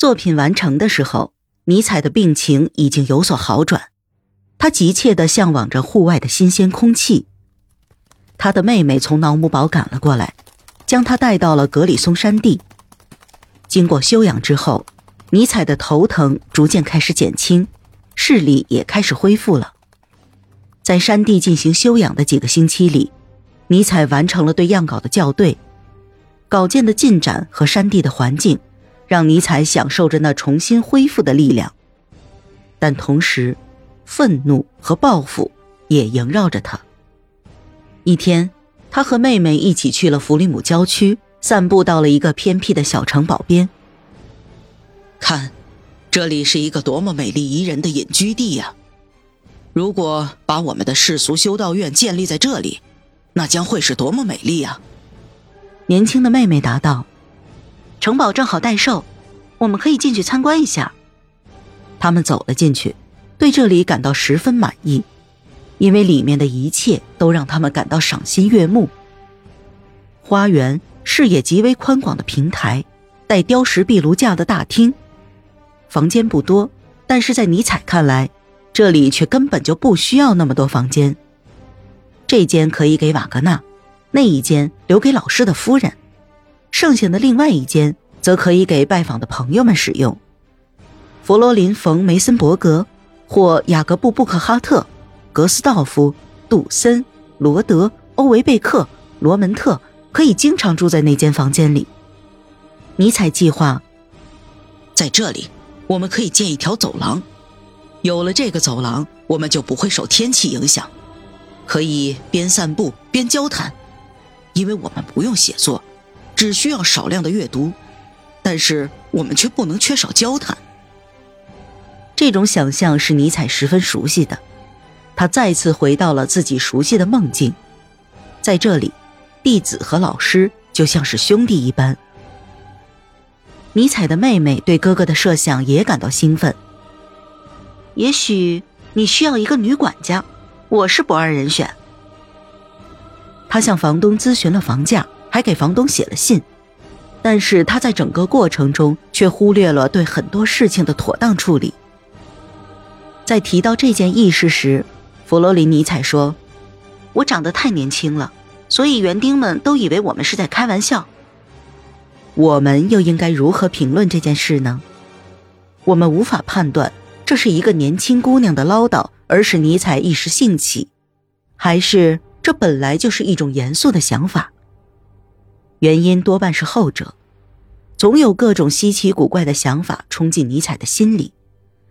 作品完成的时候，尼采的病情已经有所好转，他急切地向往着户外的新鲜空气。他的妹妹从瑙姆堡赶了过来，将他带到了格里松山地。经过休养之后，尼采的头疼逐渐开始减轻，视力也开始恢复了。在山地进行休养的几个星期里，尼采完成了对样稿的校对，稿件的进展和山地的环境，让尼采享受着那重新恢复的力量。但同时，愤怒和报复也萦绕着他。一天，他和妹妹一起去了弗里姆郊区，散步到了一个偏僻的小城堡边。看，这里是一个多么美丽宜人的隐居地呀！如果把我们的世俗修道院建立在这里，那将会是多么美丽啊！年轻的妹妹答道：“城堡正好待售，我们可以进去参观一下。”他们走了进去，对这里感到十分满意，因为里面的一切都让他们感到赏心悦目。花园、视野极为宽广的平台、带雕石壁炉架的大厅，房间不多，但是在尼采看来。这里却根本就不需要那么多房间。这间可以给瓦格纳，那一间留给老师的夫人，剩下的另外一间则可以给拜访的朋友们使用。弗罗林·冯·梅森伯格或雅各布·布克哈特、格斯道夫、杜森、罗德、欧维贝克、罗门特可以经常住在那间房间里。尼采计划，在这里我们可以建一条走廊。有了这个走廊，我们就不会受天气影响，可以边散步边交谈，因为我们不用写作，只需要少量的阅读，但是我们却不能缺少交谈。这种想象是尼采十分熟悉的，他再次回到了自己熟悉的梦境，在这里，弟子和老师就像是兄弟一般。尼采的妹妹对哥哥的设想也感到兴奋。也许你需要一个女管家，我是不二人选。他向房东咨询了房价，还给房东写了信，但是他在整个过程中却忽略了对很多事情的妥当处理。在提到这件轶事时，弗罗林尼采说：“我长得太年轻了，所以园丁们都以为我们是在开玩笑。我们又应该如何评论这件事呢？我们无法判断。”这是一个年轻姑娘的唠叨，而使尼采一时兴起，还是这本来就是一种严肃的想法？原因多半是后者。总有各种稀奇古怪的想法冲进尼采的心里，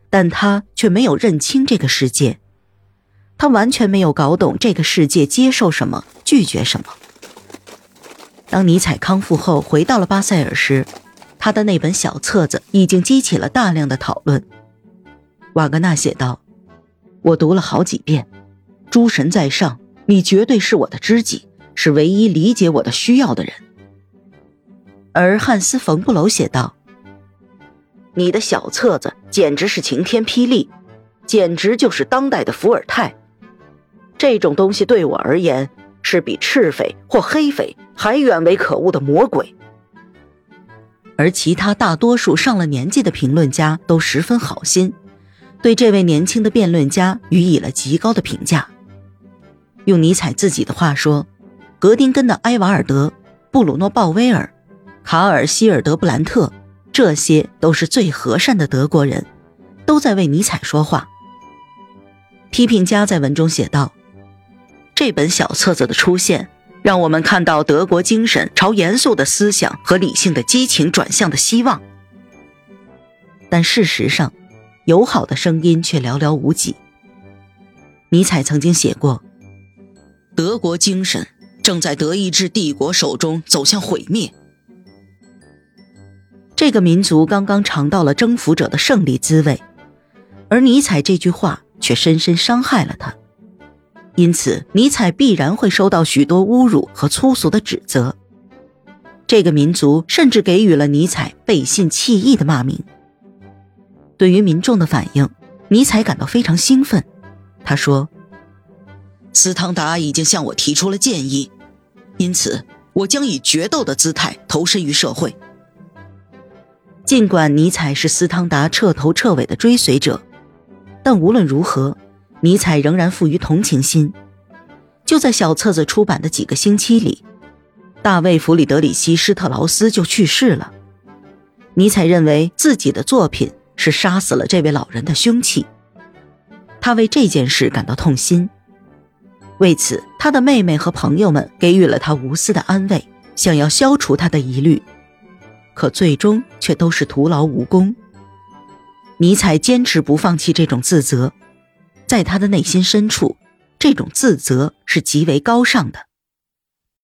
但他却没有认清这个世界，他完全没有搞懂这个世界接受什么，拒绝什么。当尼采康复后回到了巴塞尔时，他的那本小册子已经激起了大量的讨论。瓦格纳写道：“我读了好几遍，诸神在上，你绝对是我的知己，是唯一理解我的需要的人。”而汉斯·冯布楼写道：“你的小册子简直是晴天霹雳，简直就是当代的伏尔泰。这种东西对我而言，是比赤匪或黑匪还远为可恶的魔鬼。”而其他大多数上了年纪的评论家都十分好心。对这位年轻的辩论家予以了极高的评价。用尼采自己的话说，格丁根的埃瓦尔德、布鲁诺·鲍威尔、卡尔·希尔德布兰特，这些都是最和善的德国人，都在为尼采说话。批评家在文中写道：“这本小册子的出现，让我们看到德国精神朝严肃的思想和理性的激情转向的希望。”但事实上，友好的声音却寥寥无几。尼采曾经写过：“德国精神正在德意志帝国手中走向毁灭。”这个民族刚刚尝到了征服者的胜利滋味，而尼采这句话却深深伤害了他。因此，尼采必然会收到许多侮辱和粗俗的指责。这个民族甚至给予了尼采背信弃义的骂名。对于民众的反应，尼采感到非常兴奋。他说：“斯汤达已经向我提出了建议，因此我将以决斗的姿态投身于社会。”尽管尼采是斯汤达彻头彻尾的追随者，但无论如何，尼采仍然富于同情心。就在小册子出版的几个星期里，大卫·弗里德里希·施特劳斯就去世了。尼采认为自己的作品是杀死了这位老人的凶器，他为这件事感到痛心。为此，他的妹妹和朋友们给予了他无私的安慰，想要消除他的疑虑。可最终却都是徒劳无功。尼采坚持不放弃这种自责，在他的内心深处，这种自责是极为高尚的。